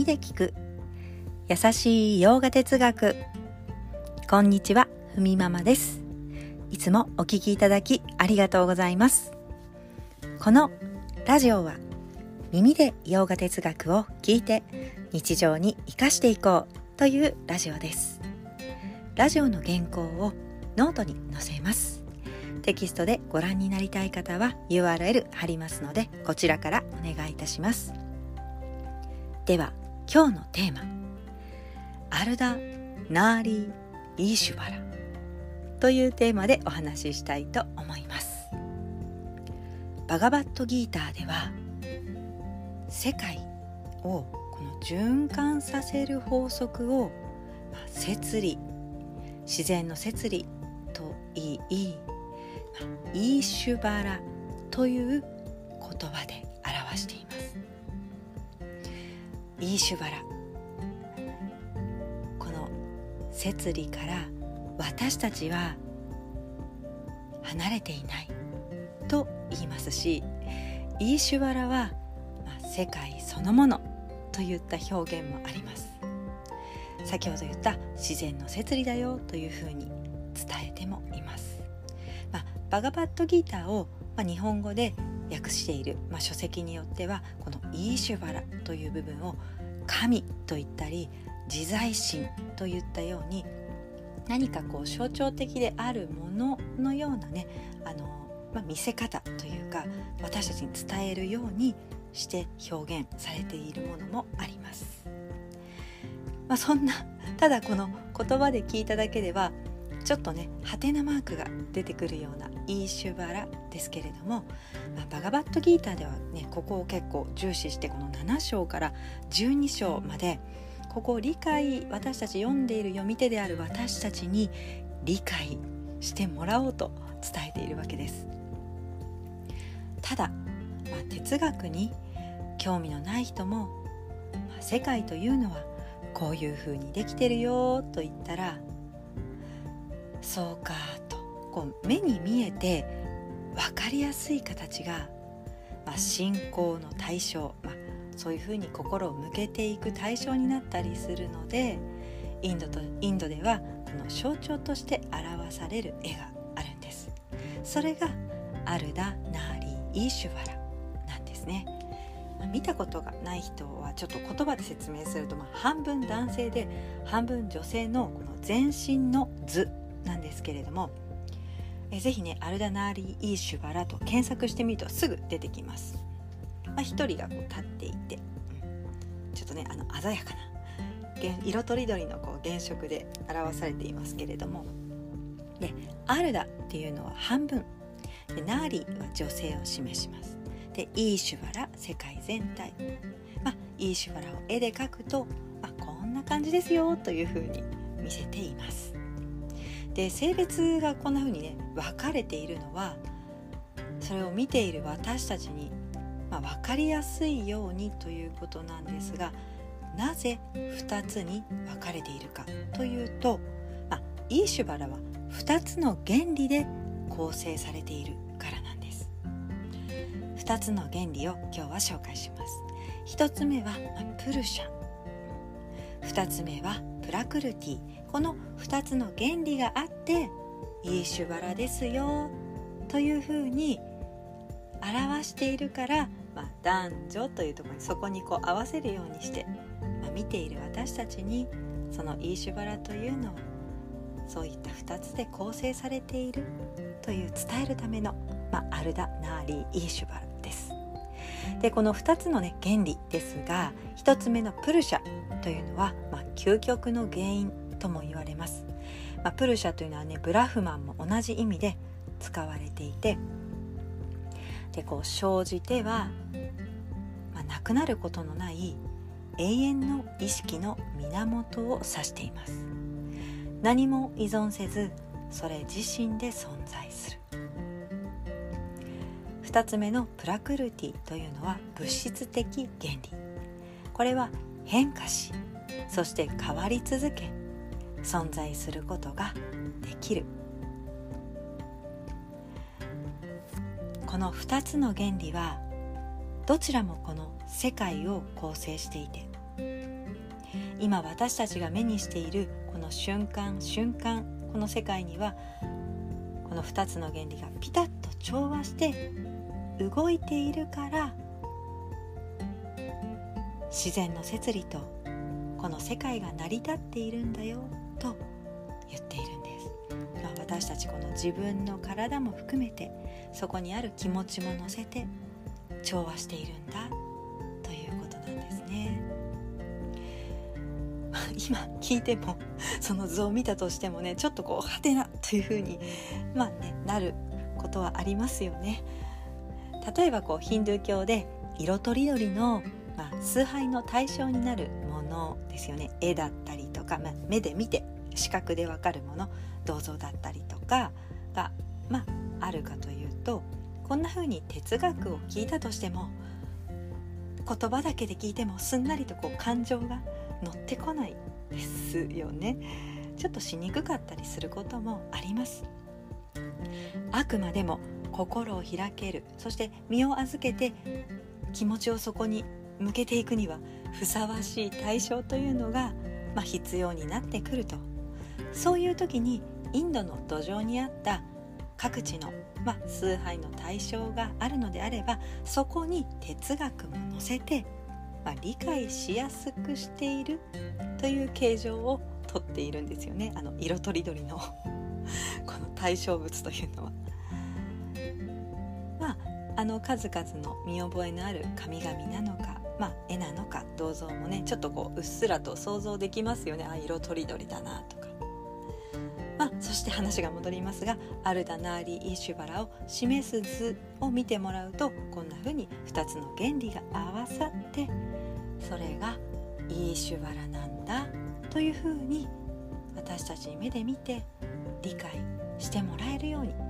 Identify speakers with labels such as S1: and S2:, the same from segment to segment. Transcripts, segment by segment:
S1: 耳で聞く。優しいヨガ哲学。こんにちはふみママです。いつもお聞きいただきありがとうございます。このラジオは耳でヨガ哲学を聞いて日常に生かしていこうというラジオです。ラジオの原稿をノートに載せます。テキストでご覧になりたい方は URL 貼りますのでこちらからお願いいたします。では今日のテーマ。アルダ・ナーリー・イーシュバラ。というテーマでお話ししたいと思います。バガバットギーターでは世界をこの循環させる法則を、まあ、摂理自然の摂理といい、まあ、イーシュバラという言葉で表しています。イーシュバラこの摂理から私たちは離れていない。と言いますしイーシュバラは、ま、世界そのものといった表現もあります。先ほど言った自然の摂理だよというふうに伝えてもいます、まあ、バガバットギーターを、ま、日本語で訳している、まあ、書籍によってはこのイーシュバラという部分を神と言ったり自在心といったように何かこう象徴的であるもののようなねあの、まあ、見せ方というか私たちに伝えるようにして表現されているものもあります。まあ、そんなただこの言葉で聞いただけではちょっとねハテナマークが出てくるようなイーシュバラですけれども、まあ、バガバットギーターではねここを結構重視してこの7章から12章までここを理解私たち読んでいる読み手である私たちに理解してもらおうと伝えているわけです。ただ、まあ、哲学に興味のない人も、まあ、世界というのはこういうふうにできてるよと言ったらそうかこう目に見えて分かりやすい形が、まあ、信仰の対象、まあ、そういうふうに心を向けていく対象になったりするのでインドとインドではこの象徴として表される絵があるんです。それがアルダ・ナーリー・イーシュバラなんですね。見たことがない人はちょっと言葉で説明すると、まあ、半分男性で半分女性のこの全身の図なんですけれどもえぜひねアルダナーリー・イーシュバラと検索してみるとすぐ出てきます、まあ、一人がこう立っていて、ちょっとねあの鮮やかな色とりどりのこう原色で表されていますけれども。でアルダっていうのは半分。でナーリーは女性を示します。でイーシュバラ世界全体、まあ、イーシュバラを絵で描くと、まあ、こんな感じですよというふうに見せています。で性別がこんな風にね分かれているのはそれを見ている私たちに、まあ、分かりやすいようにということなんですがなぜ2つに分かれているかというと、まあ、イーシュバラは2つの原理で構成されているからなんです。2つの原理を今日は紹介します。1つ目は、プルシャ2つ目はプラクルティ。この2つの原理があってイーシュバラですよ。というふうに表しているから、まあ、男女というところにそこにこう合わせるようにして、まあ、見ている私たちにそのイーシュバラというのはそういった2つで構成されているという伝えるための、まあ、アルダ・ナーリー・イーシュバラ。で。この2つのね原理ですが1つ目のプルシャというのは、まあ、究極の原因とも言われます、まあ、プルシャというのはねブラフマンも同じ意味で使われていてでこう生じては、まあ、なくなることのない永遠の意識の源を指しています何も依存せずそれ自身で存在2つ目のプラクルティというのは物質的原理。これは変化しそして変わり続け存在することができる。この2つの原理はどちらもこの世界を構成していて今私たちが目にしているこの瞬間瞬間この世界にはこの2つの原理がピタッと調和して動いているから自然の摂理とこの世界が成り立っているんだよと言っているんです、まあ、私たちこの自分の体も含めてそこにある気持ちも乗せて調和しているんだということなんですね。今聞いてもその図を見たとしてもねちょっとこうはてなというふうにまあねなることはありますよね。例えばこうヒンドゥー教で色とりどりの、まあ、崇拝の対象になるものですよね。絵だったりとか、まあ、目で見て視覚でわかるもの銅像だったりとかが、まあ、あるかというとこんな風に哲学を聞いたとしても言葉だけで聞いてもすんなりとこう感情が乗ってこないですよね。ちょっとしにくかったりすることもあります。あくまでも心を開ける。そして身を預けて気持ちをそこに向けていくにはふさわしい対象というのが、まあ、必要になってくると。そういう時にインドの土壌にあった各地の、まあ、崇拝の対象があるのであればそこに哲学も載せて、まあ、理解しやすくしているという形状をとっているんですよね。あの色とりどりのこの対象物というのは。あの数々の見覚えのある神々なのか、まあ、絵なのか銅像もねちょっとこううっすらと想像できますよねあ色とりどりだなとか。まあ、そして話が戻りますがアルダナーリ・イシュバラを示す図を見てもらうとこんな風に2つの原理が合わさってそれがイーシュバラなんだという風に私たちに目で見て理解してもらえるように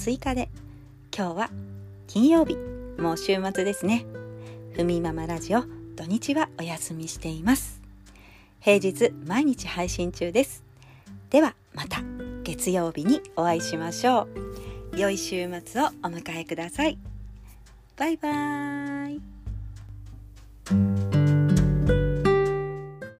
S1: 追加で。今日は金曜日。もう週末ですね。ふみママラジオ土日はお休みしています。平日毎日配信中です。ではまた月曜日にお会いしましょう。良い週末をお迎えください。バイバーイ。